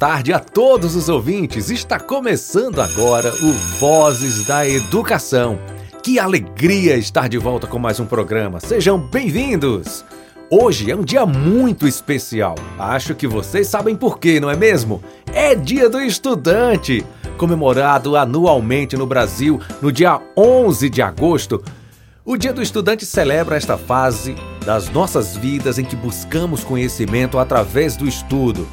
tarde a todos os ouvintes. Está começando agora o Vozes da Educação. Que alegria estar de volta com mais um programa. Sejam bem-vindos. Hoje é um dia muito especial. Acho que vocês sabem por quê, não é mesmo? É Dia do Estudante, comemorado anualmente no Brasil no dia 11 de agosto. O Dia do Estudante celebra esta fase das nossas vidas em que buscamos conhecimento através do estudo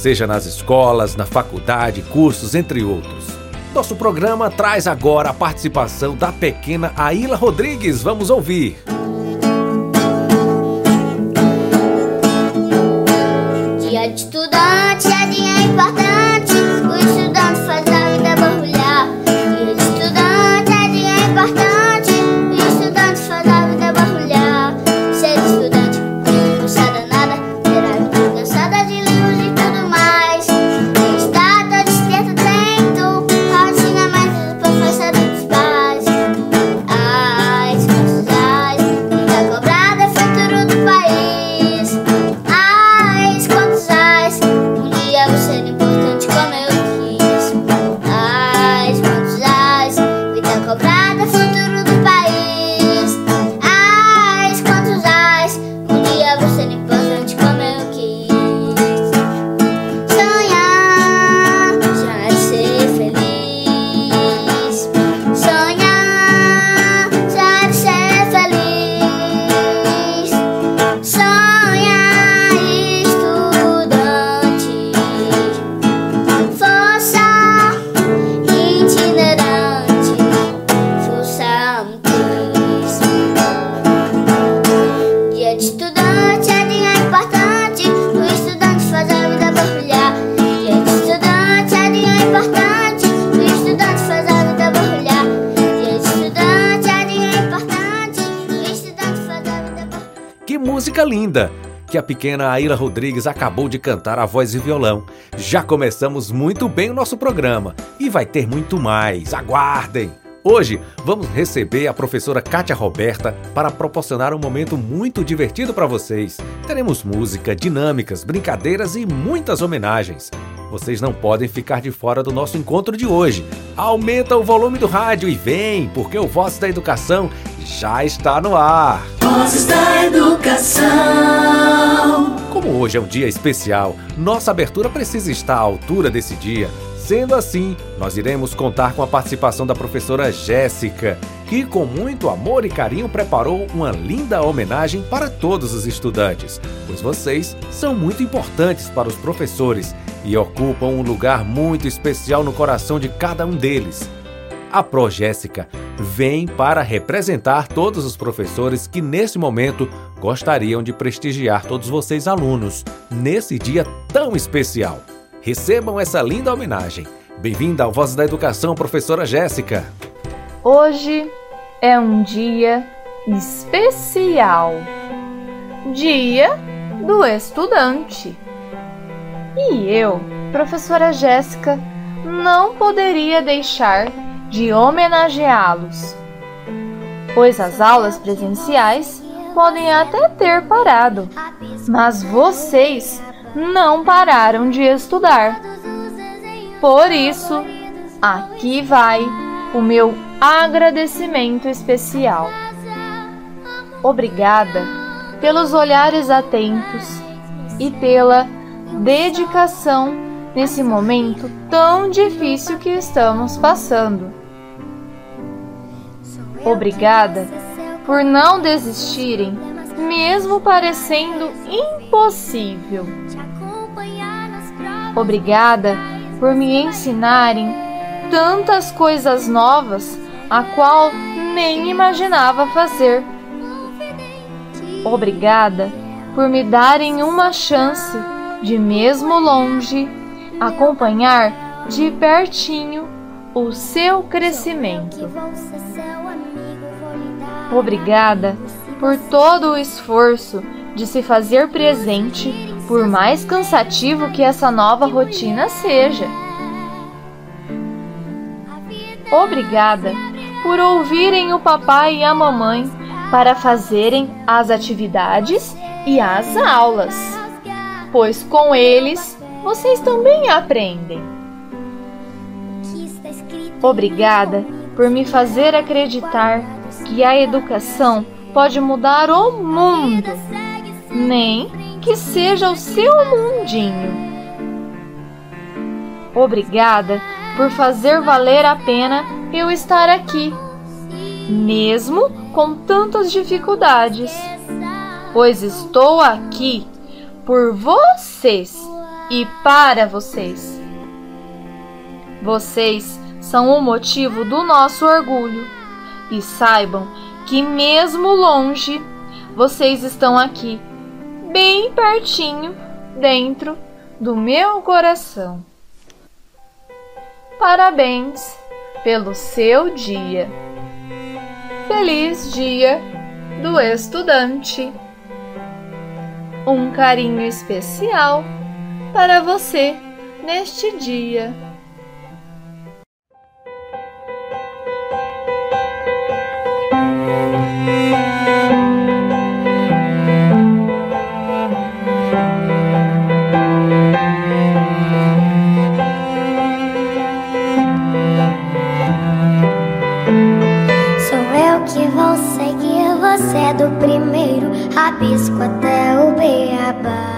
seja nas escolas, na faculdade, cursos, entre outros. Nosso programa traz agora a participação da pequena Aila Rodrigues. Vamos ouvir. Dia de estudante é dia importante. Pequena Aila Rodrigues acabou de cantar a voz e violão. Já começamos muito bem o nosso programa e vai ter muito mais. Aguardem! Hoje vamos receber a professora Kátia Roberta para proporcionar um momento muito divertido para vocês. Teremos música, dinâmicas, brincadeiras e muitas homenagens. Vocês não podem ficar de fora do nosso encontro de hoje. Aumenta o volume do rádio e vem, porque o Voz da Educação já está no ar. Vozes da Educação. Como hoje é um dia especial, nossa abertura precisa estar à altura desse dia. Sendo assim, nós iremos contar com a participação da professora Jéssica, que com muito amor e carinho preparou uma linda homenagem para todos os estudantes, pois vocês são muito importantes para os professores e ocupam um lugar muito especial no coração de cada um deles. A Pro Jéssica vem para representar todos os professores que nesse momento gostariam de prestigiar todos vocês alunos nesse dia tão especial. Recebam essa linda homenagem. Bem-vinda ao Voz da Educação, professora Jéssica. Hoje é um dia especial. Dia do estudante. E eu, professora Jéssica, não poderia deixar de homenageá-los, pois as aulas presenciais podem até ter parado, mas vocês não pararam de estudar. Por isso, aqui vai o meu agradecimento especial. Obrigada pelos olhares atentos e pela dedicação nesse momento tão difícil que estamos passando. Obrigada por não desistirem, mesmo parecendo impossível. Obrigada por me ensinarem tantas coisas novas a qual nem imaginava fazer. Obrigada por me darem uma chance de, mesmo longe, acompanhar de pertinho o seu crescimento. Obrigada por todo o esforço de se fazer presente, por mais cansativo que essa nova rotina seja. Obrigada por ouvirem o papai e a mamãe para fazerem as atividades e as aulas, pois com eles vocês também aprendem. Obrigada por me fazer acreditar que a educação pode mudar o mundo, nem que seja o seu mundinho. Obrigada por fazer valer a pena eu estar aqui, mesmo com tantas dificuldades, pois estou aqui por vocês e para vocês. Vocês são o motivo do nosso orgulho e saibam que, mesmo longe, vocês estão aqui, bem pertinho, dentro do meu coração. Parabéns pelo seu dia. Feliz Dia do Estudante! Um carinho especial para você neste dia. Rabisco até o beabá.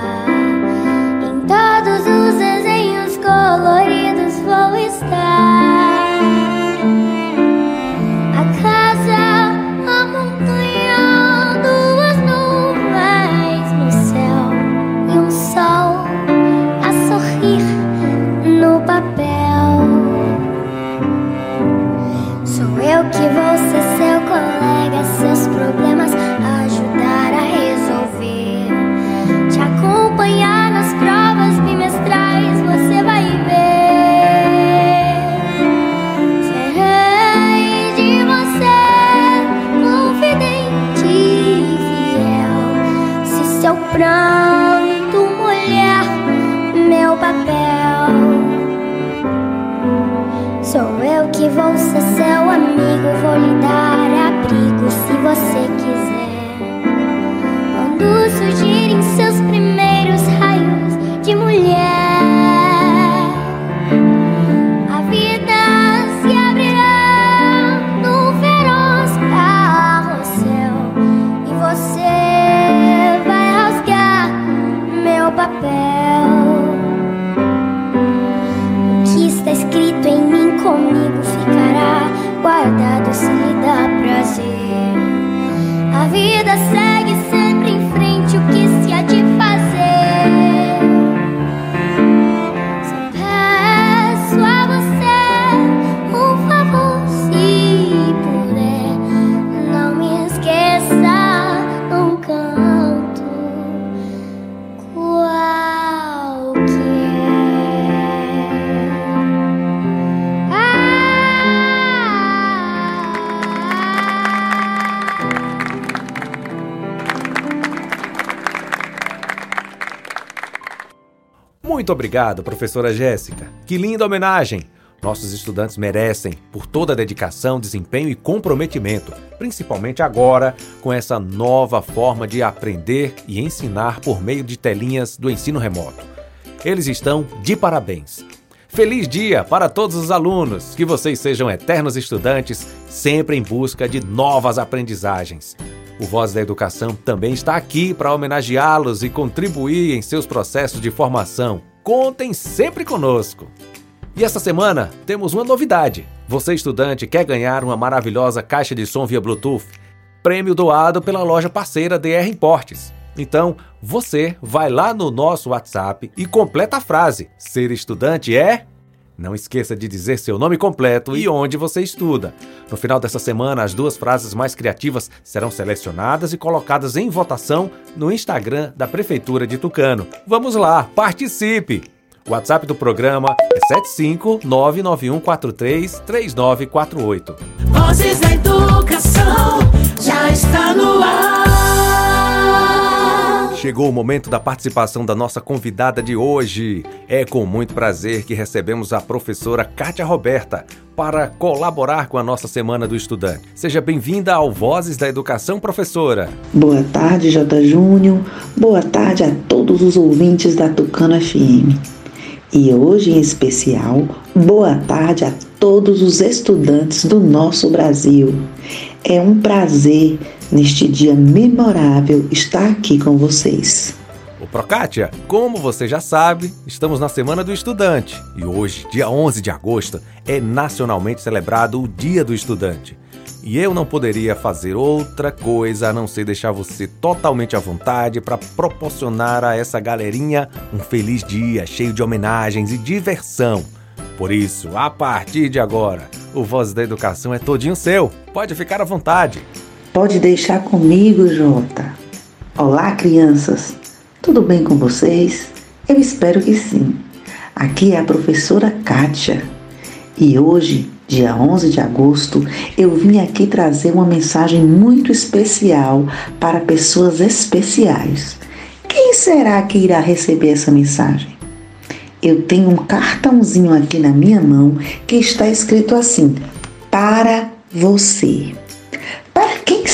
Muito obrigado, professora Jéssica. Que linda homenagem! Nossos estudantes merecem por toda a dedicação, desempenho e comprometimento, principalmente agora com essa nova forma de aprender e ensinar por meio de telinhas do ensino remoto. Eles estão de parabéns. Feliz dia para todos os alunos, que vocês sejam eternos estudantes, sempre em busca de novas aprendizagens. O Voz da Educação também está aqui para homenageá-los e contribuir em seus processos de formação. Contem sempre conosco! E essa semana temos uma novidade. Você, estudante, quer ganhar uma maravilhosa caixa de som via Bluetooth? Prêmio doado pela loja parceira DR Importes. Então, você vai lá no nosso WhatsApp e completa a frase: Ser estudante é. Não esqueça de dizer seu nome completo e onde você estuda. No final dessa semana, as duas frases mais criativas serão selecionadas e colocadas em votação no Instagram da Prefeitura de Tucano. Vamos lá, participe! O WhatsApp do programa é 75991433948. Vozes da Educação já está no ar. Chegou o momento da participação da nossa convidada de hoje. É com muito prazer que recebemos a professora Kátia Roberta para colaborar com a nossa Semana do Estudante. Seja bem-vinda ao Vozes da Educação, professora. Boa tarde, J. Júnior. Boa tarde a todos os ouvintes da Tucano FM. E hoje, em especial, boa tarde a todos os estudantes do nosso Brasil. É um prazer, neste dia memorável, estar aqui com vocês. Ô Procátia, como você já sabe, estamos na Semana do Estudante e hoje, dia 11 de agosto, é nacionalmente celebrado o Dia do Estudante. E eu não poderia fazer outra coisa a não ser deixar você totalmente à vontade para proporcionar a essa galerinha um feliz dia cheio de homenagens e diversão. Por isso, a partir de agora, o Voz da Educação é todinho seu. Pode ficar à vontade. Pode deixar comigo, Jota. Olá, crianças. Tudo bem com vocês? Eu espero que sim. Aqui é a professora Kátia. E hoje dia 11 de agosto, eu vim aqui trazer uma mensagem muito especial para pessoas especiais. Quem será que irá receber essa mensagem? Eu tenho um cartãozinho aqui na minha mão que está escrito assim: Para você.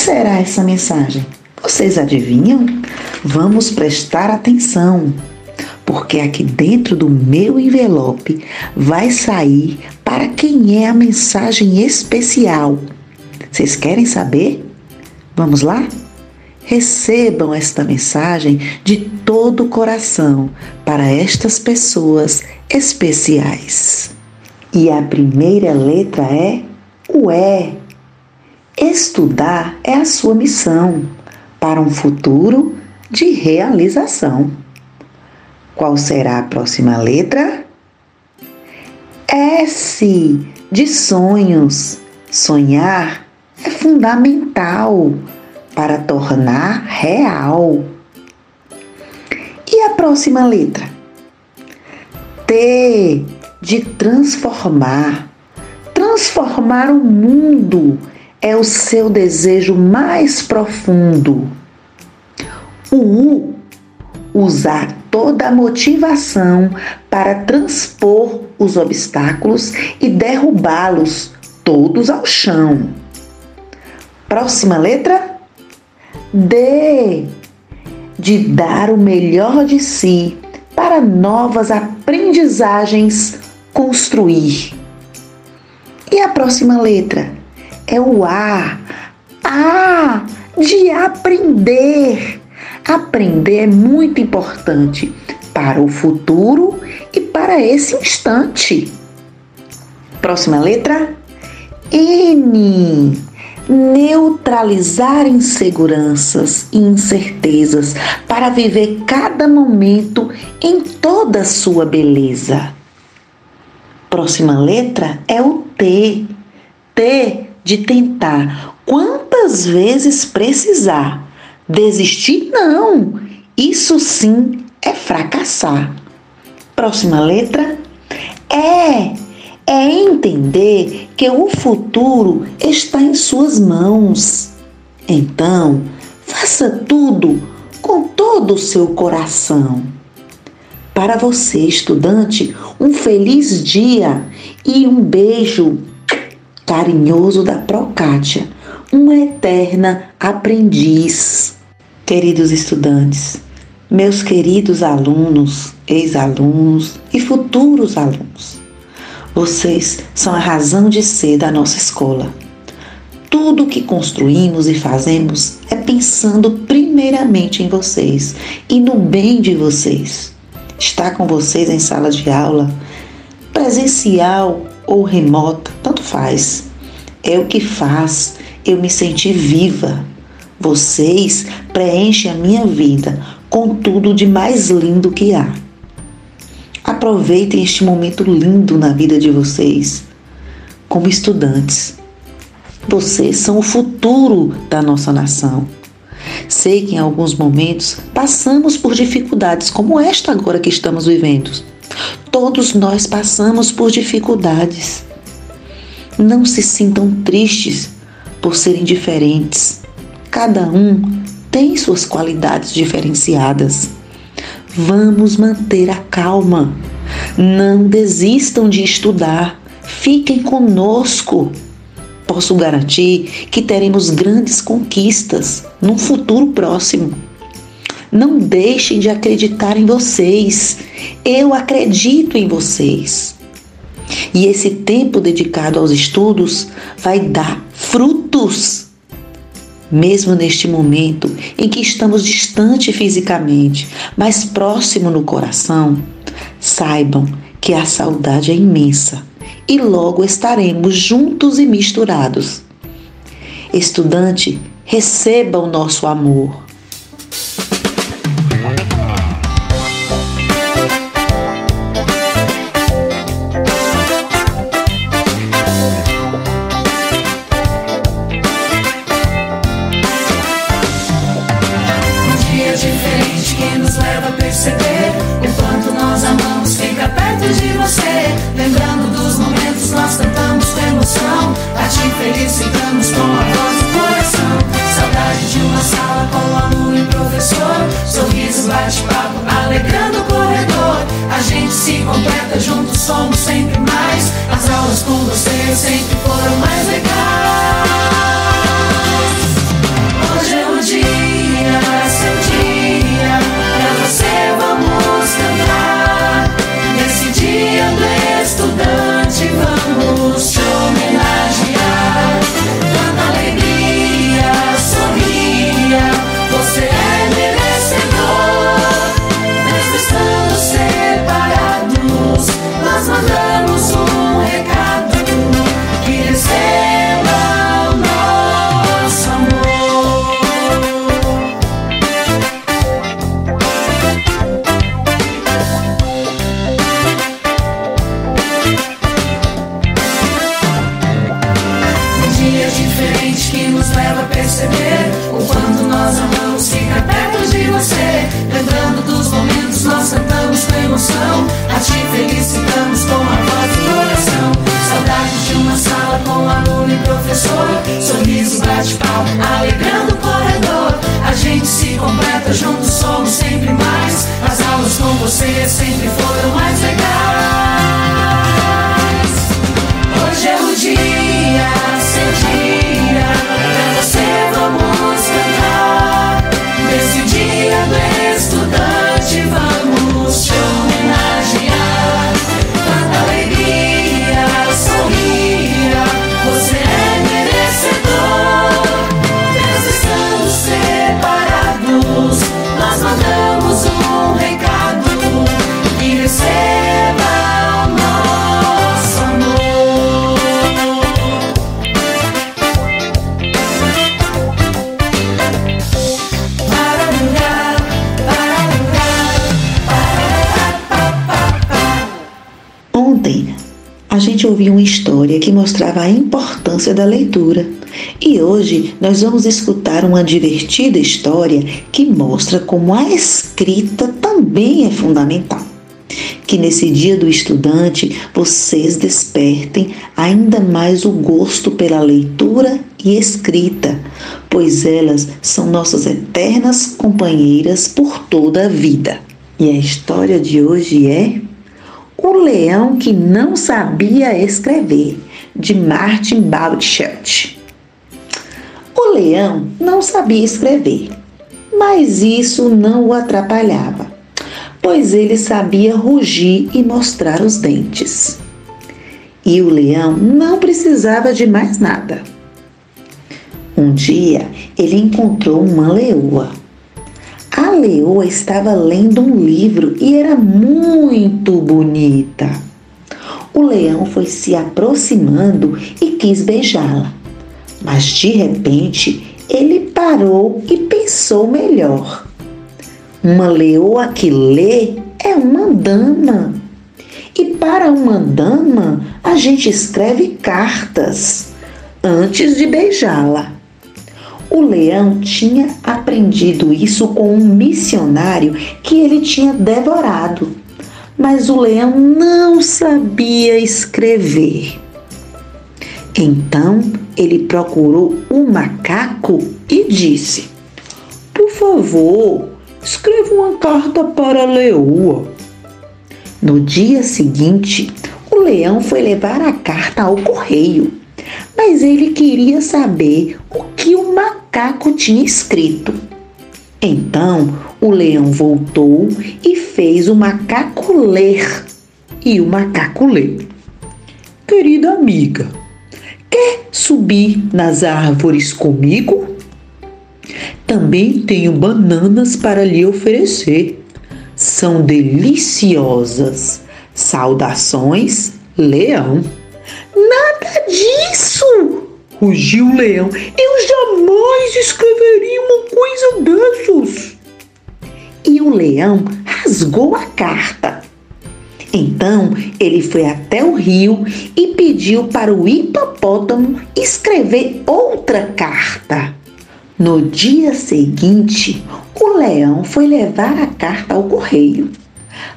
Será essa mensagem? Vocês adivinham? Vamos prestar atenção porque aqui dentro do meu envelope vai sair para quem é a mensagem especial. Vocês querem saber? Vamos lá? Recebam esta mensagem de todo o coração para estas pessoas especiais. E a primeira letra é o E. Estudar é a sua missão para um futuro de realização. Qual será a próxima letra? S de sonhos. Sonhar é fundamental para tornar real. E a próxima letra? T de transformar. Transformar o mundo é o seu desejo mais profundo. O U, usar toda a motivação para transpor os obstáculos e derrubá-los todos ao chão. Próxima letra? D. De dar o melhor de si para novas aprendizagens construir. E a próxima letra? É o A. A de aprender Aprender é muito importante para o futuro e para esse instante. Próxima letra: N. Neutralizar inseguranças e incertezas para viver cada momento em toda a sua beleza. Próxima letra é o T. T de tentar quantas vezes precisar Desistir? Não! Isso sim é fracassar. Próxima letra? É. É entender que o futuro está em suas mãos. Então, faça tudo com todo o seu coração. Para você, estudante, um feliz dia e um beijo carinhoso da Procátia, uma eterna aprendiz. Queridos estudantes, meus queridos alunos, ex-alunos e futuros alunos, vocês são a razão de ser da nossa escola. Tudo que construímos e fazemos é pensando primeiramente em vocês e no bem de vocês. Estar com vocês em sala de aula, presencial ou remota, tanto faz. É o que faz eu me sentir viva, vocês preenchem a minha vida com tudo de mais lindo que há. Aproveitem este momento lindo na vida de vocês como estudantes. Vocês são o futuro da nossa nação. Sei que em alguns momentos passamos por dificuldades como esta agora que estamos vivendo. Todos nós passamos por dificuldades. Não se sintam tristes por serem diferentes. Cada um tem suas qualidades diferenciadas. Vamos manter a calma. Não desistam de estudar. Fiquem conosco. Posso garantir que teremos grandes conquistas num futuro próximo. Não deixem de acreditar em vocês. Eu acredito em vocês. E esse tempo dedicado aos estudos vai dar frutos. Mesmo neste momento em que estamos distante fisicamente, mas próximo no coração, saibam que a saudade é imensa e logo estaremos juntos e misturados. Estudante, receba o nosso amor. Se completa, juntos somos sempre mais. As aulas com você sempre foram mais legais. Mostrava a importância da leitura. E hoje nós vamos escutar uma divertida história que mostra como a escrita também é fundamental. Que nesse dia do estudante vocês despertem ainda mais o gosto pela leitura e escrita, pois elas são nossas eternas companheiras por toda a vida. E a história de hoje é o Leão que Não Sabia Escrever, de Martin Baldchert. O leão não sabia escrever, mas isso não o atrapalhava, pois ele sabia rugir e mostrar os dentes. E o leão não precisava de mais nada. Um dia ele encontrou uma leoa. A leoa estava lendo um livro e era muito bonita. O leão foi se aproximando e quis beijá-la, mas de repente ele parou e pensou melhor. Uma leoa que lê é uma dama. E para uma dama, a gente escreve cartas antes de beijá-la. O leão tinha aprendido isso com um missionário que ele tinha devorado, mas o leão não sabia escrever. Então ele procurou o macaco e disse: Por favor, escreva uma carta para a leoa. No dia seguinte, o leão foi levar a carta ao correio, mas ele queria saber o que o macaco tinha escrito. Então o leão voltou e fez o macaco ler. E o macaco lê: Querida amiga, quer subir nas árvores comigo? Também tenho bananas para lhe oferecer. São deliciosas. Saudações, leão. Nada disso! Rugiu o leão. Eu jamais escreveria uma coisa dessas. E o leão rasgou a carta. Então ele foi até o rio e pediu para o hipopótamo escrever outra carta. No dia seguinte, o leão foi levar a carta ao correio,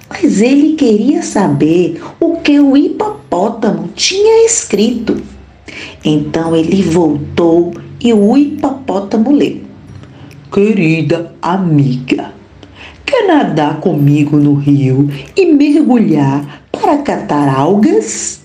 mas ele queria saber o que o hipopótamo tinha escrito. Então ele voltou e o hipopótamo leu: Querida amiga, quer nadar comigo no rio e mergulhar para catar algas?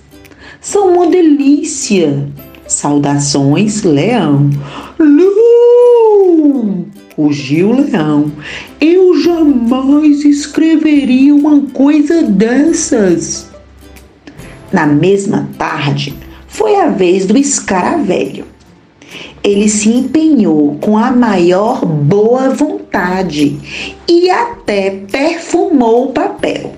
São uma delícia. Saudações, leão. Não! Rugiu o leão. Eu jamais escreveria uma coisa dessas. Na mesma tarde, foi a vez do escaravelho. Ele se empenhou com a maior boa vontade e até perfumou o papel.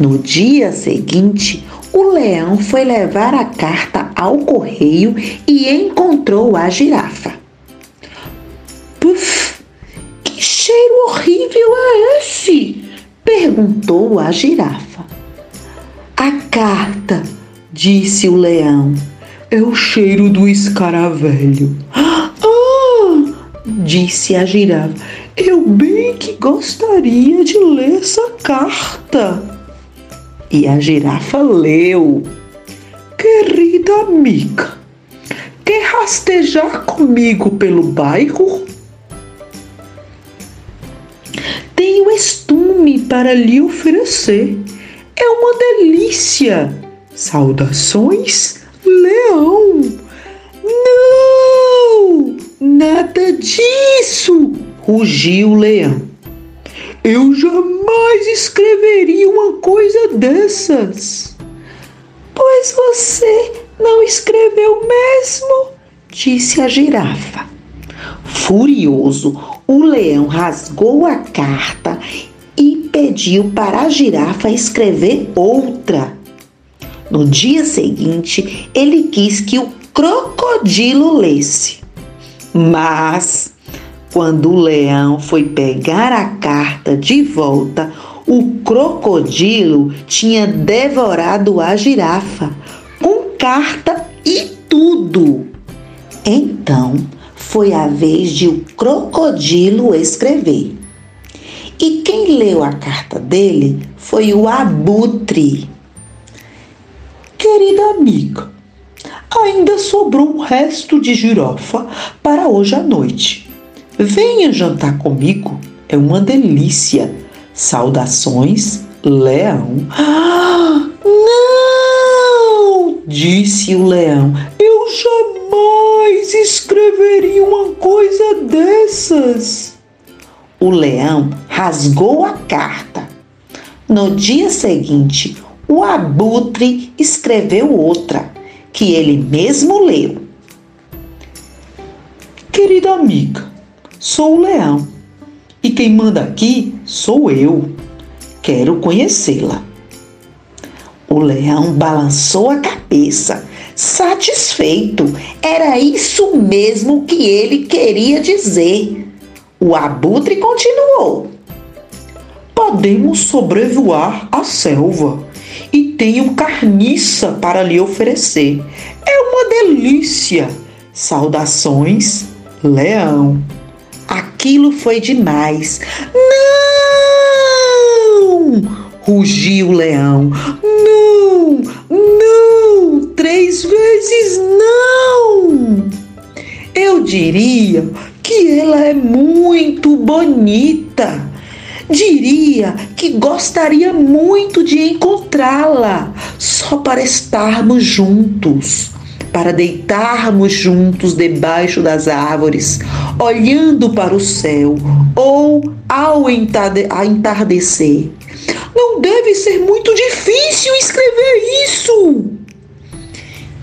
No dia seguinte, o leão foi levar a carta ao correio e encontrou a girafa. Puf! Que cheiro horrível é esse? perguntou a girafa. A carta disse o leão. É o cheiro do escaravelho. Ah! disse a girafa. Eu bem que gostaria de ler essa carta. E a girafa leu. Querida amiga, quer rastejar comigo pelo bairro? Tenho estume para lhe oferecer. É uma delícia Saudações, leão! Não! Nada disso! rugiu o leão. Eu jamais escreveria uma coisa dessas. Pois você não escreveu mesmo, disse a girafa. Furioso, o leão rasgou a carta e pediu para a girafa escrever outra. No dia seguinte, ele quis que o crocodilo lesse. Mas, quando o leão foi pegar a carta de volta, o crocodilo tinha devorado a girafa, com carta e tudo. Então, foi a vez de o crocodilo escrever. E quem leu a carta dele foi o abutre. Querida amiga, ainda sobrou um resto de girafa para hoje à noite. Venha jantar comigo, é uma delícia. Saudações, leão. Ah, não! disse o leão. Eu jamais escreveria uma coisa dessas. O leão rasgou a carta. No dia seguinte, o abutre escreveu outra, que ele mesmo leu. Querida amiga, sou o leão e quem manda aqui sou eu. Quero conhecê-la. O leão balançou a cabeça, satisfeito. Era isso mesmo que ele queria dizer. O abutre continuou. Podemos sobrevoar a selva e tenho carniça para lhe oferecer. É uma delícia. Saudações, leão. Aquilo foi demais. Não! Rugiu o leão. Não! Não! Três vezes não! Eu diria que ela é muito bonita Diria que gostaria muito de encontrá-la, só para estarmos juntos. para deitarmos juntos debaixo das árvores, olhando para o céu ou ao entardecer. Não deve ser muito difícil escrever isso.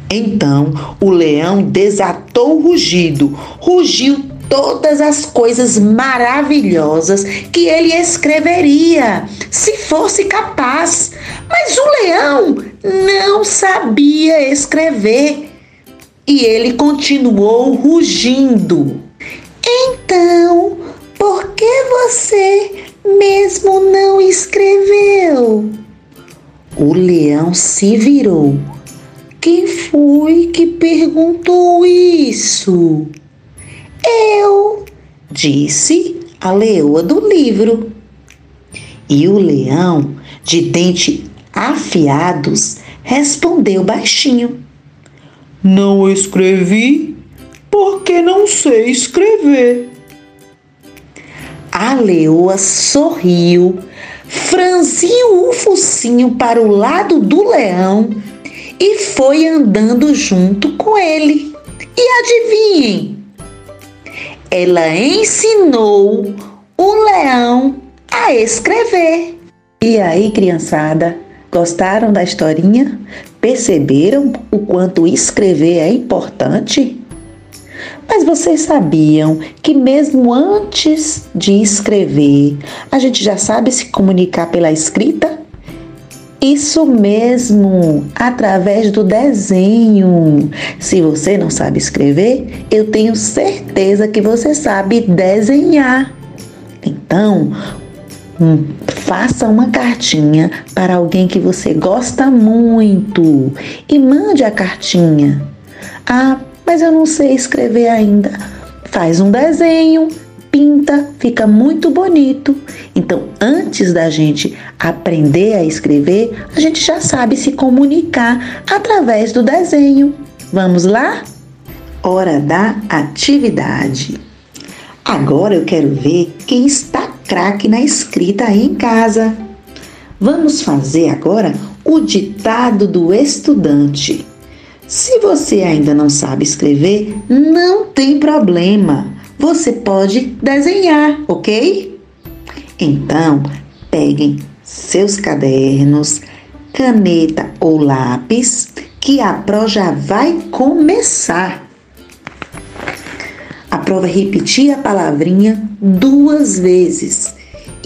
Então o leão desatou o rugido, rugiu todas as coisas maravilhosas que ele escreveria, se fosse capaz. Mas o leão não sabia escrever e ele continuou rugindo. Então, por que você mesmo não escreveu? O leão se virou. Quem foi que perguntou isso? Eu, disse a leoa do livro. E o leão, de dente afiados, respondeu baixinho: Não escrevi porque não sei escrever. A leoa sorriu, franziu o focinho para o lado do leão e foi andando junto com ele. E adivinhem? Ela ensinou o leão a escrever. E aí, criançada, gostaram da historinha? Perceberam o quanto escrever é importante? Mas vocês sabiam que, mesmo antes de escrever, a gente já sabe se comunicar pela escrita? Isso mesmo, através do desenho. Se você não sabe escrever, eu tenho certeza que você sabe desenhar. Então, hum, faça uma cartinha para alguém que você gosta muito e mande a cartinha. Ah, mas eu não sei escrever ainda. Faz um desenho, pinta, fica muito bonito. Então, antes da gente aprender a escrever, a gente já sabe se comunicar através do desenho. Vamos lá? Hora da atividade. Agora eu quero ver quem está craque na escrita aí em casa. Vamos fazer agora o ditado do estudante. Se você ainda não sabe escrever, não tem problema você pode desenhar, ok? Então, peguem seus cadernos, caneta ou lápis, que a prova já vai começar. A prova vai repetir a palavrinha duas vezes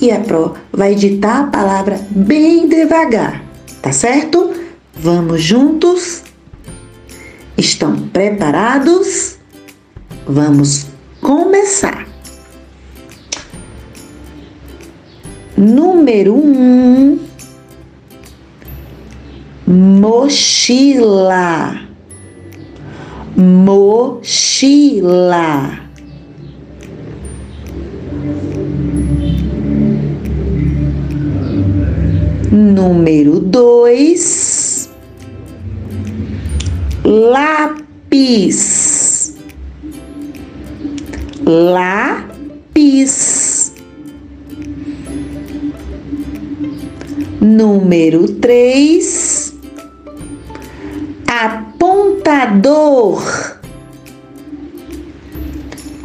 e a prova vai ditar a palavra bem devagar, tá certo? Vamos juntos? Estão preparados? Vamos começar. Número um, mochila, mochila. Número dois, lápis lápis. Número três, apontador.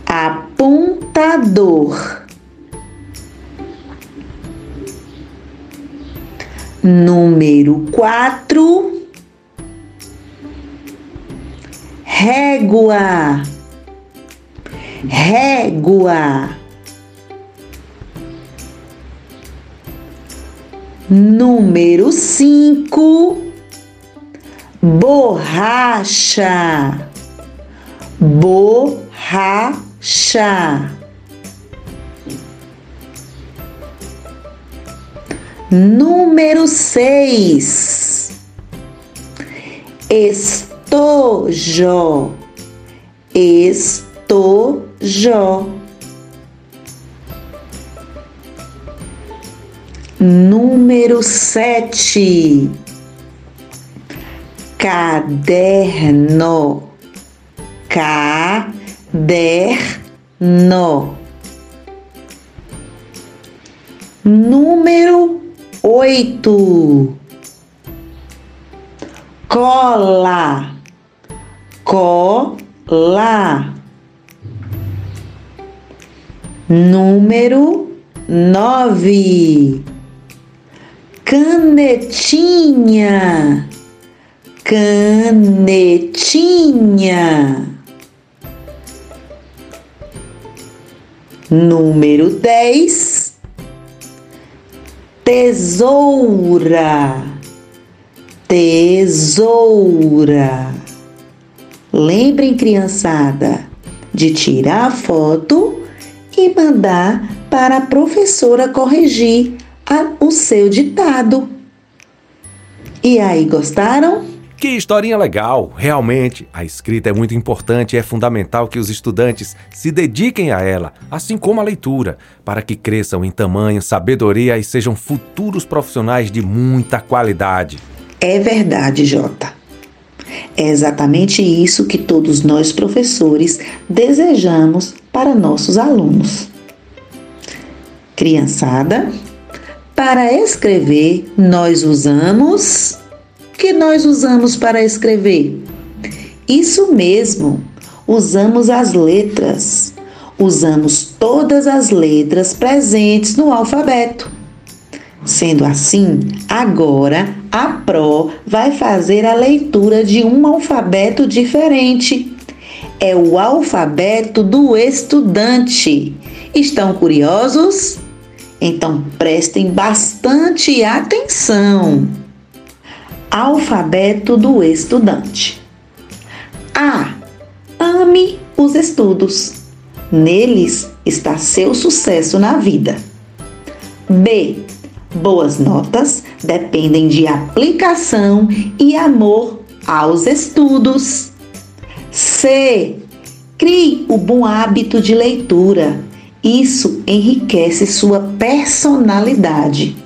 Apontador. Número quatro, régua régua. Número cinco, borracha, borracha. Número seis, estojo, estojo. Jó. Número sete, caderno, caderno. Número oito, cola, cola. Número nove, canetinha, canetinha. Número dez, tesoura, tesoura. Lembrem, criançada, de tirar foto e mandar para a professora corrigir a, o seu ditado. E aí, gostaram? Que historinha legal! Realmente, a escrita é muito importante e é fundamental que os estudantes se dediquem a ela, assim como a leitura, para que cresçam em tamanho, sabedoria e sejam futuros profissionais de muita qualidade. É verdade, Jota. É exatamente isso que todos nós professores desejamos para nossos alunos. Criançada, para escrever nós usamos que nós usamos para escrever? Isso mesmo, usamos as letras. Usamos todas as letras presentes no alfabeto. Sendo assim, agora a Pro vai fazer a leitura de um alfabeto diferente. É o alfabeto do estudante. Estão curiosos? Então prestem bastante atenção. Alfabeto do estudante. A. Ame os estudos. Neles está seu sucesso na vida. B. Boas notas dependem de aplicação e amor aos estudos. C. Crie o bom hábito de leitura. Isso enriquece sua personalidade.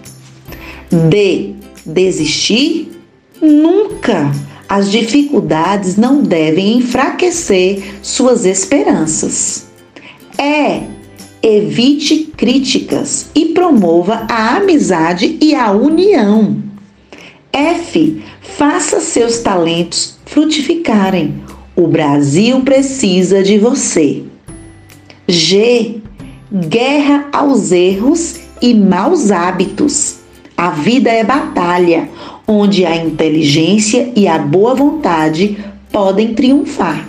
D. Desistir? Nunca! As dificuldades não devem enfraquecer suas esperanças. É evite críticas e promova a amizade e a união. F. Faça seus talentos frutificarem. O Brasil precisa de você. G. Guerra aos erros e maus hábitos. A vida é batalha, onde a inteligência e a boa vontade podem triunfar.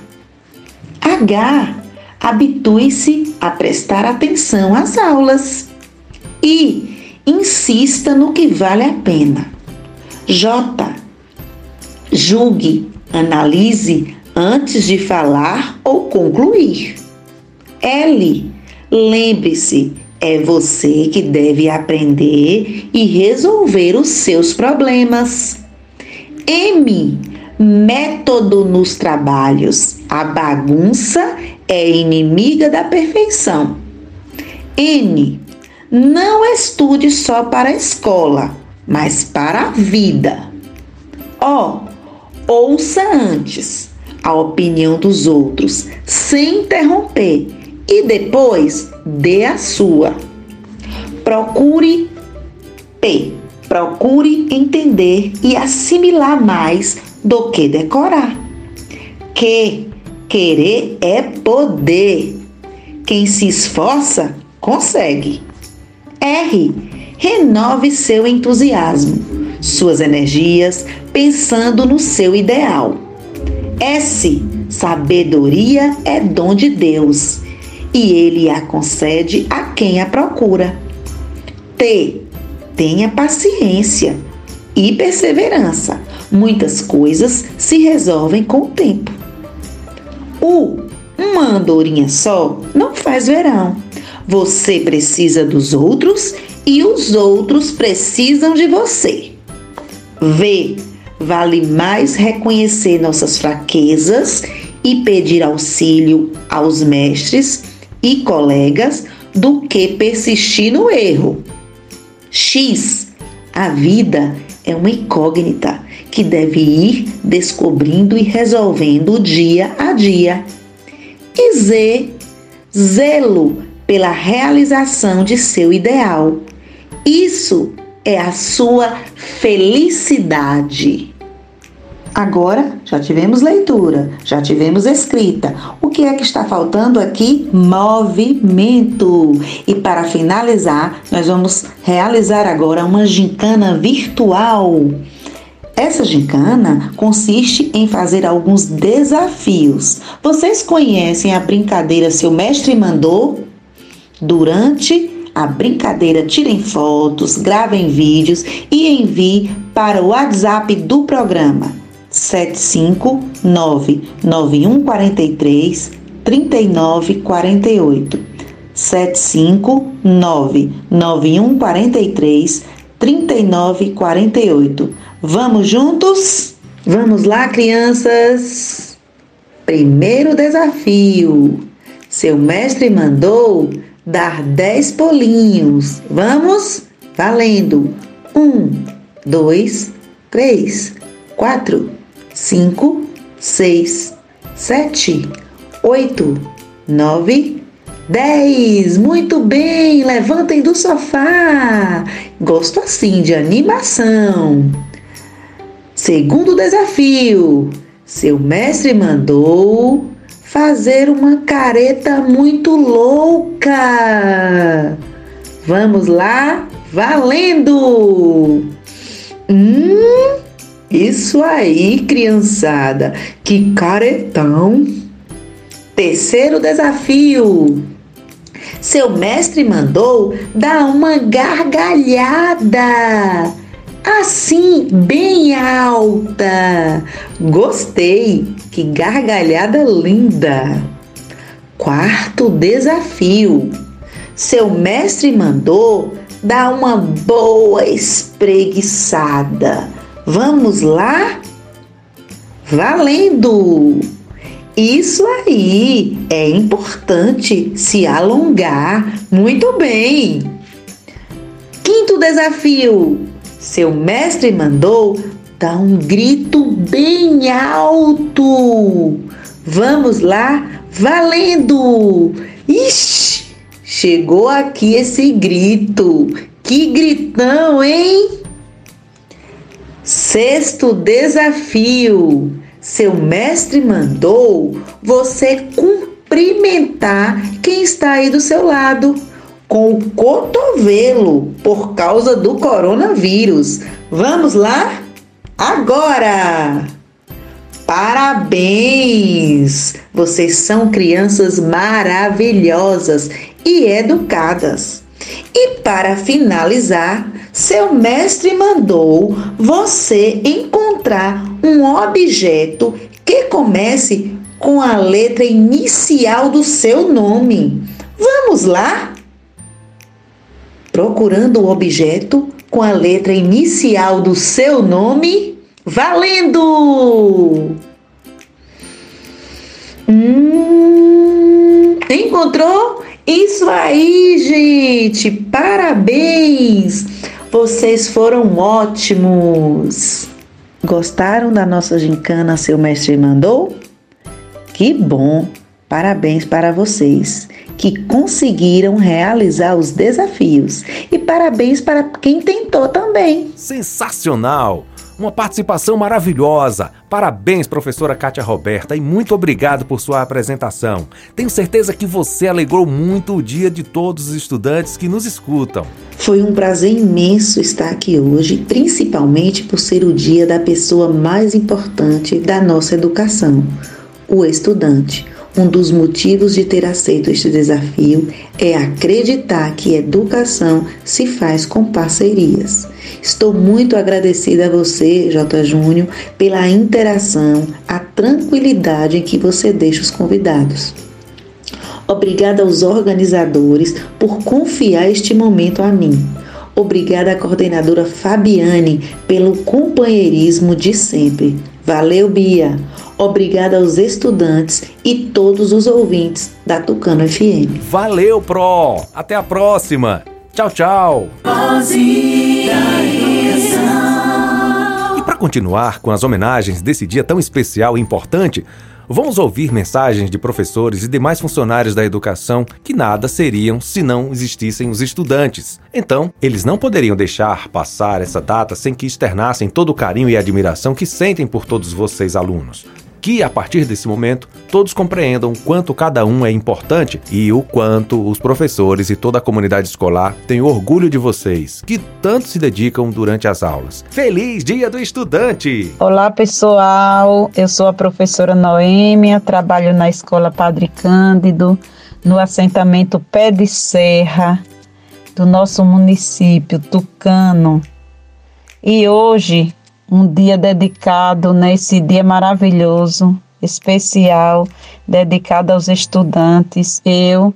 H. Habitue-se a prestar atenção às aulas e insista no que vale a pena. J. Julgue, analise antes de falar ou concluir. L. Lembre-se, é você que deve aprender e resolver os seus problemas. M. Método nos trabalhos. A bagunça é inimiga da perfeição. N. Não estude só para a escola, mas para a vida. O. Ouça antes a opinião dos outros, sem interromper, e depois dê a sua. Procure P. Procure entender e assimilar mais do que decorar. Que querer é poder. Quem se esforça, consegue. R. Renove seu entusiasmo, suas energias, pensando no seu ideal. S. Sabedoria é dom de Deus e ele a concede a quem a procura. T. Tenha paciência e perseverança. Muitas coisas se resolvem com o tempo. U. Uma andorinha só não faz verão. Você precisa dos outros e os outros precisam de você. V. Vale mais reconhecer nossas fraquezas e pedir auxílio aos mestres e colegas do que persistir no erro. X. A vida é uma incógnita que deve ir descobrindo e resolvendo dia a dia. E Z. Zelo pela realização de seu ideal. Isso é a sua felicidade. Agora já tivemos leitura, já tivemos escrita. O que é que está faltando aqui? Movimento. E para finalizar, nós vamos realizar agora uma gincana virtual. Essa gincana consiste em fazer alguns desafios. Vocês conhecem a brincadeira Seu Mestre Mandou? Durante a brincadeira, tirem fotos, gravem vídeos e envie para o WhatsApp do programa 759 9143 3948 759 9143 3948 Vamos juntos? Vamos lá, crianças! Primeiro desafio. Seu mestre mandou dar 10 polinhos. Vamos? Valendo! Um, dois, três, quatro, cinco, seis, sete, oito, nove, dez. Muito bem, levantem do sofá. Gosto assim de animação. Segundo desafio: seu mestre mandou fazer uma careta muito louca. Vamos lá, valendo! Hum, isso aí, criançada, que caretão! Terceiro desafio. Seu mestre mandou dar uma gargalhada. Assim, bem alta. Gostei. Que gargalhada linda. Quarto desafio. Seu mestre mandou dar uma boa espreguiçada. Vamos lá? Valendo! Isso aí é importante se alongar. Muito bem! Quinto desafio: seu mestre mandou dar um grito bem alto. Vamos lá, valendo! Ixi, chegou aqui esse grito. Que gritão, hein? Sexto desafio. Seu mestre mandou você cumprimentar quem está aí do seu lado com o cotovelo por causa do coronavírus. Vamos lá? Agora! Parabéns! Vocês são crianças maravilhosas e educadas. E para finalizar, seu mestre mandou você encontrar um objeto que comece com a letra inicial do seu nome. Vamos lá? Procurando o objeto com a letra inicial do seu nome. Valendo! Hum, encontrou? Isso aí, gente! Parabéns! Vocês foram ótimos! Gostaram da nossa gincana Seu Mestre Mandou? Que bom! Parabéns para vocês que conseguiram realizar os desafios e parabéns para quem tentou também. Sensacional! Uma participação maravilhosa. Parabéns, professora Kátia Roberta, e muito obrigado por sua apresentação. Tenho certeza que você alegrou muito o dia de todos os estudantes que nos escutam. Foi um prazer imenso estar aqui hoje, principalmente por ser o dia da pessoa mais importante da nossa educação, o estudante. Um dos motivos de ter aceito este desafio é acreditar que educação se faz com parcerias. Estou muito agradecida a você, J. Júnior, pela interação, a tranquilidade em que você deixa os convidados. Obrigada aos organizadores por confiar este momento a mim. Obrigada à coordenadora Fabiane pelo companheirismo de sempre. Valeu, Bia! Obrigada aos estudantes e todos os ouvintes da Tucano FM. Valeu, Pro! Até a próxima! Tchau, tchau! E para continuar com as homenagens desse dia tão especial e importante, vamos ouvir mensagens de professores e demais funcionários da educação que nada seriam se não existissem os estudantes. Então, eles não poderiam deixar passar essa data sem que externassem todo o carinho e admiração que sentem por todos vocês alunos que, a partir desse momento, todos compreendam o quanto cada um é importante e o quanto os professores e toda a comunidade escolar têm orgulho de vocês, que tanto se dedicam durante as aulas. Feliz Dia do Estudante! Olá, pessoal! Eu sou a professora Noêmia, trabalho na Escola Padre Cândido, no assentamento Pé de Serra do nosso município, Tucano. E hoje um dia dedicado nesse dia maravilhoso, especial, dedicado aos estudantes. Eu,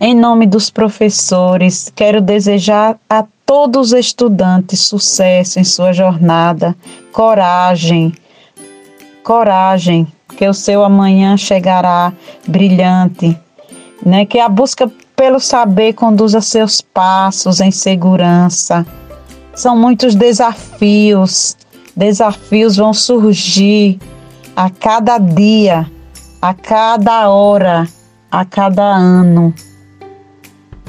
em nome dos professores, quero desejar a todos os estudantes sucesso em sua jornada, coragem, coragem, que o seu amanhã chegará brilhante, né? Que a busca pelo saber conduza seus passos em segurança. São muitos desafios, Desafios vão surgir a cada dia, a cada hora, a cada ano.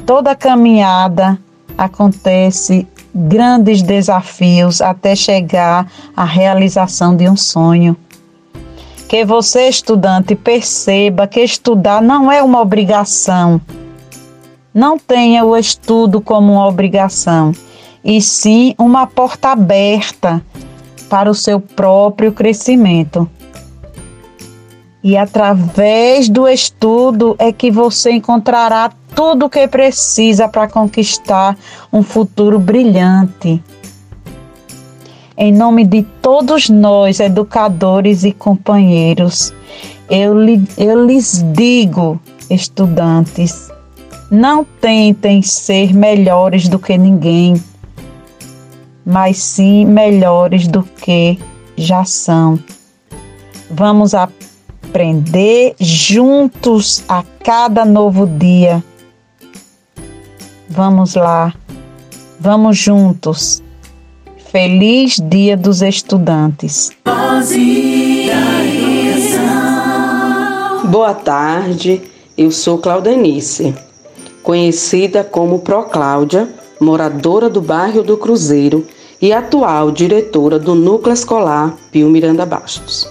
Toda caminhada acontece grandes desafios até chegar à realização de um sonho. Que você, estudante, perceba que estudar não é uma obrigação. Não tenha o estudo como uma obrigação, e sim uma porta aberta para o seu próprio crescimento. E através do estudo é que você encontrará tudo o que precisa para conquistar um futuro brilhante. Em nome de todos nós, educadores e companheiros, eu, li, eu lhes digo, estudantes, não tentem ser melhores do que ninguém mas sim melhores do que já são. Vamos aprender juntos a cada novo dia. Vamos lá, vamos juntos. Feliz Dia dos Estudantes. Boa tarde, eu sou Claudenice, conhecida como Pro Cláudia moradora do bairro do Cruzeiro e atual diretora do Núcleo Escolar Pio Miranda Bastos.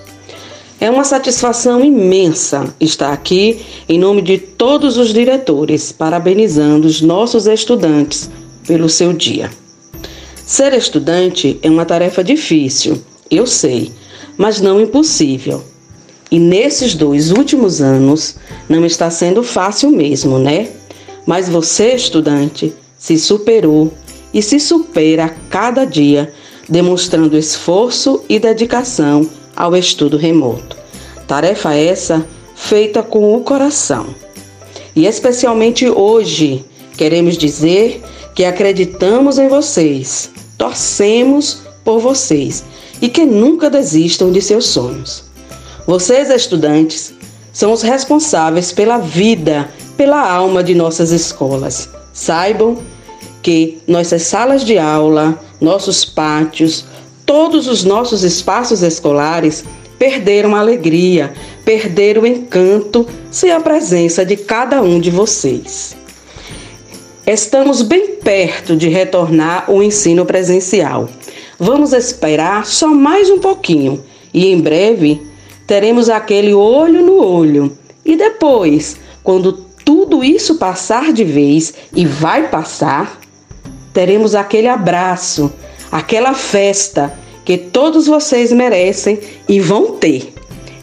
É uma satisfação imensa estar aqui em nome de todos os diretores, parabenizando os nossos estudantes pelo seu dia. Ser estudante é uma tarefa difícil, eu sei, mas não impossível. E nesses dois últimos anos não está sendo fácil mesmo, né? Mas você, estudante, se superou e se supera a cada dia, demonstrando esforço e dedicação ao estudo remoto. Tarefa essa feita com o coração. E especialmente hoje, queremos dizer que acreditamos em vocês, torcemos por vocês e que nunca desistam de seus sonhos. Vocês, estudantes, são os responsáveis pela vida, pela alma de nossas escolas. Saibam que nossas salas de aula, nossos pátios, todos os nossos espaços escolares perderam a alegria, perderam o encanto sem a presença de cada um de vocês. Estamos bem perto de retornar o ensino presencial. Vamos esperar só mais um pouquinho e em breve teremos aquele olho no olho. E depois, quando tudo isso passar de vez e vai passar, teremos aquele abraço, aquela festa que todos vocês merecem e vão ter.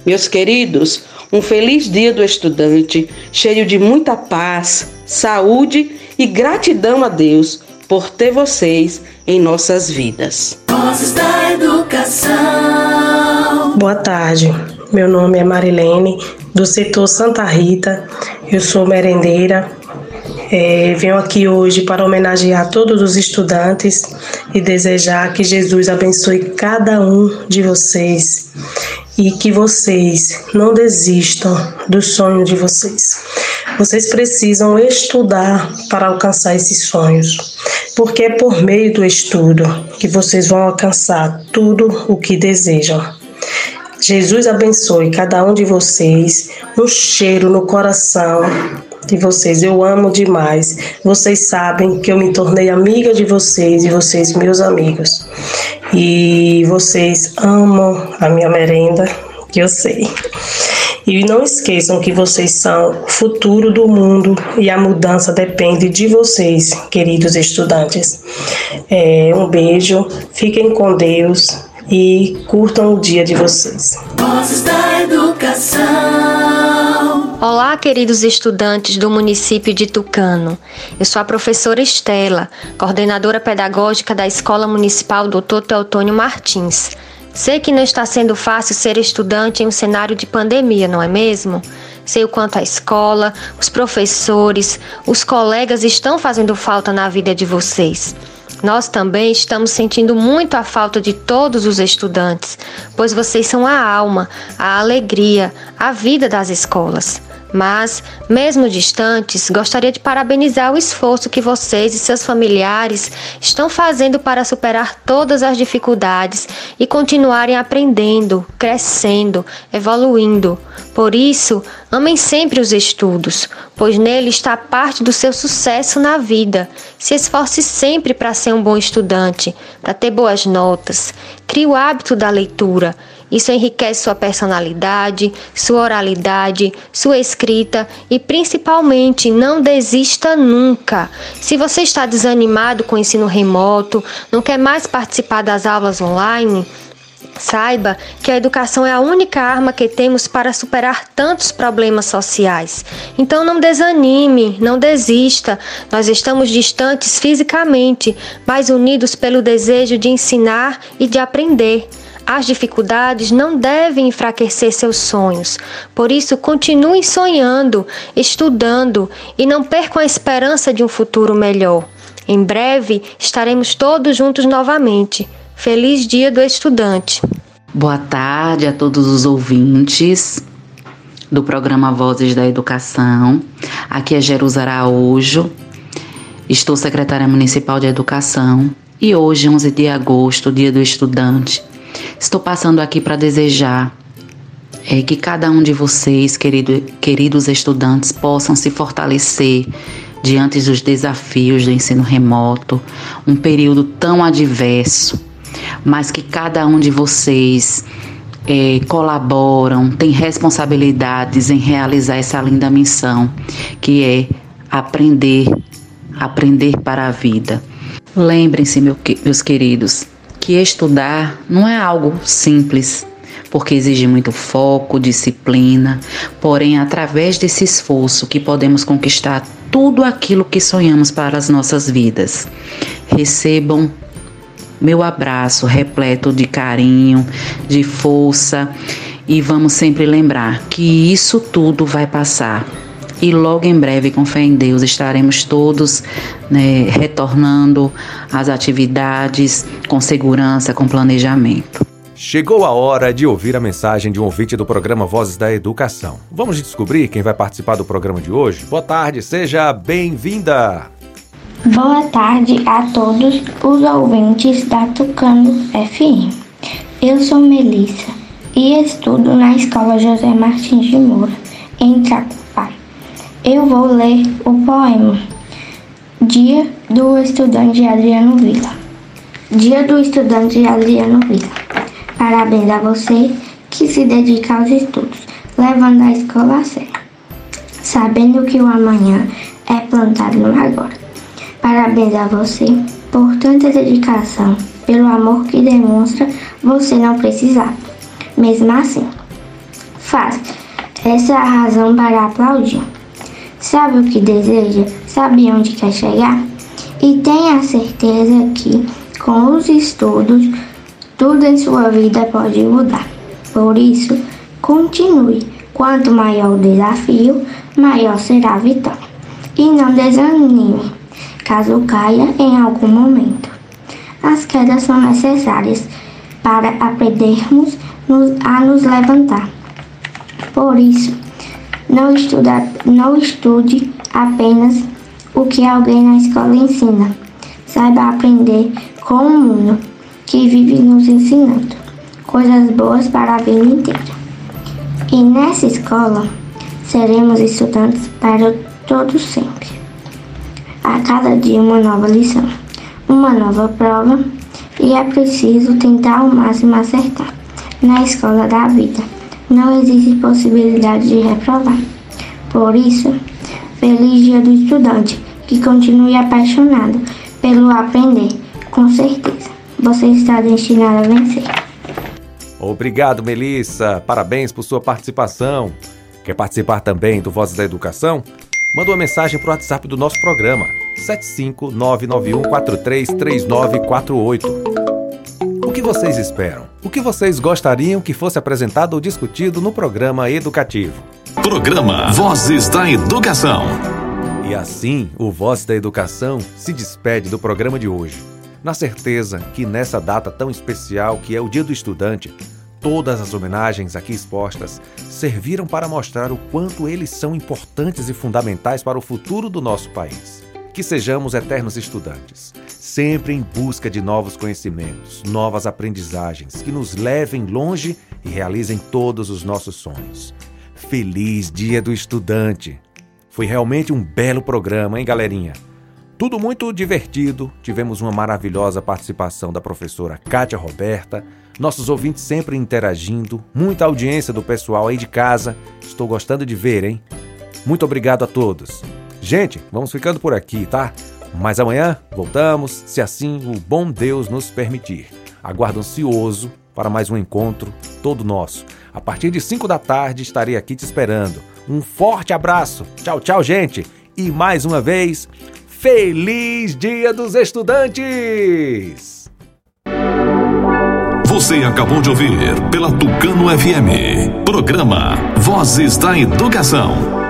Meus queridos, um feliz dia do estudante, cheio de muita paz, saúde e gratidão a Deus por ter vocês em nossas vidas. Vozes da Educação. Boa tarde. Meu nome é Marilene, do setor Santa Rita. Eu sou merendeira. É, venho aqui hoje para homenagear todos os estudantes e desejar que Jesus abençoe cada um de vocês e que vocês não desistam do sonho de vocês. Vocês precisam estudar para alcançar esses sonhos, porque é por meio do estudo que vocês vão alcançar tudo o que desejam. Jesus abençoe cada um de vocês, um cheiro no coração de vocês. Eu amo demais. Vocês sabem que eu me tornei amiga de vocês e vocês meus amigos. E vocês amam a minha merenda, que eu sei. E não esqueçam que vocês são o futuro do mundo e a mudança depende de vocês, queridos estudantes. É, um beijo, fiquem com Deus e curtam o dia de vocês. Educação. Olá, queridos estudantes do município de Tucano. Eu sou a professora Estela, coordenadora pedagógica da Escola Municipal Dr. Teotônio Martins. Sei que não está sendo fácil ser estudante em um cenário de pandemia, não é mesmo? Sei o quanto a escola, os professores, os colegas estão fazendo falta na vida de vocês. Nós também estamos sentindo muito a falta de todos os estudantes, pois vocês são a alma, a alegria, a vida das escolas. Mas, mesmo distantes, gostaria de parabenizar o esforço que vocês e seus familiares estão fazendo para superar todas as dificuldades e continuarem aprendendo, crescendo, evoluindo. Por isso, amem sempre os estudos, pois nele está parte do seu sucesso na vida. Se esforce sempre para ser um bom estudante, para ter boas notas. Crie o hábito da leitura isso enriquece sua personalidade, sua oralidade, sua escrita e principalmente não desista nunca. Se você está desanimado com o ensino remoto, não quer mais participar das aulas online, Saiba que a educação é a única arma que temos para superar tantos problemas sociais. Então não desanime, não desista. Nós estamos distantes fisicamente, mas unidos pelo desejo de ensinar e de aprender. As dificuldades não devem enfraquecer seus sonhos. Por isso, continue sonhando, estudando e não percam a esperança de um futuro melhor. Em breve estaremos todos juntos novamente. Feliz Dia do Estudante. Boa tarde a todos os ouvintes do programa Vozes da Educação. Aqui é Jerusa Araújo. Estou secretária municipal de Educação e hoje, 11 de agosto, Dia do Estudante, Estou passando aqui para desejar é, que cada um de vocês, querido, queridos estudantes, possam se fortalecer diante dos desafios do ensino remoto, um período tão adverso, mas que cada um de vocês é, colaboram, tem responsabilidades em realizar essa linda missão, que é aprender, aprender para a vida. Lembrem-se, meu, meus queridos, que estudar não é algo simples, porque exige muito foco, disciplina, porém, através desse esforço que podemos conquistar tudo aquilo que sonhamos para as nossas vidas. Recebam meu abraço repleto de carinho, de força e vamos sempre lembrar que isso tudo vai passar e logo em breve, com fé em Deus, estaremos todos né, retornando às atividades com segurança, com planejamento. Chegou a hora de ouvir a mensagem de um ouvinte do programa Vozes da Educação. Vamos descobrir quem vai participar do programa de hoje? Boa tarde, seja bem-vinda! Boa tarde a todos os ouvintes da Tucano FM. Eu sou Melissa e estudo na Escola José Martins de Moura, em Tracupá. Eu vou ler o poema Dia do Estudante Adriano Vila. Dia do Estudante Adriano Vila. Parabéns a você que se dedica aos estudos, levando a escola a sério, sabendo que o amanhã é plantado no agora. Parabéns a você por tanta dedicação, pelo amor que demonstra você não precisar. Mesmo assim, faz. Essa é a razão para aplaudir sabe o que deseja, sabe onde quer chegar e tenha certeza que com os estudos tudo em sua vida pode mudar. Por isso, continue. Quanto maior o desafio, maior será a vitória. E não desanime, caso caia em algum momento. As quedas são necessárias para aprendermos a nos levantar. Por isso, não, estuda, não estude apenas o que alguém na escola ensina. Saiba aprender com o mundo que vive nos ensinando. coisas boas para a vida inteira. E nessa escola seremos estudantes para todo sempre. A cada dia uma nova lição, uma nova prova e é preciso tentar ao máximo acertar. Na escola da vida não existe possibilidade de reprovar. Por isso, feliz dia do estudante que continue apaixonado pelo aprender, com certeza. Você está destinado a vencer. Obrigado, Melissa. Parabéns por sua participação. Quer participar também do Vozes da Educação? Manda uma mensagem para o WhatsApp do nosso programa 75991433948. O que vocês esperam? O que vocês gostariam que fosse apresentado ou discutido no programa educativo? Programa Vozes da Educação. E assim, o Voz da Educação se despede do programa de hoje, na certeza que nessa data tão especial que é o Dia do Estudante, todas as homenagens aqui expostas serviram para mostrar o quanto eles são importantes e fundamentais para o futuro do nosso país. Que sejamos eternos estudantes, sempre em busca de novos conhecimentos, novas aprendizagens que nos levem longe e realizem todos os nossos sonhos. Feliz Dia do Estudante! Foi realmente um belo programa, hein, galerinha? Tudo muito divertido. Tivemos uma maravilhosa participação da professora Kátia Roberta, nossos ouvintes sempre interagindo, muita audiência do pessoal aí de casa. Estou gostando de ver, hein? Muito obrigado a todos. Gente, vamos ficando por aqui, tá? Mas amanhã voltamos, se assim o bom Deus nos permitir. Aguardo ansioso para mais um encontro todo nosso. A partir de 5 da tarde estarei aqui te esperando. Um forte abraço. Tchau, tchau, gente. E mais uma vez, feliz Dia dos Estudantes! Você acabou de ouvir pela Tucano FM. Programa Vozes da Educação.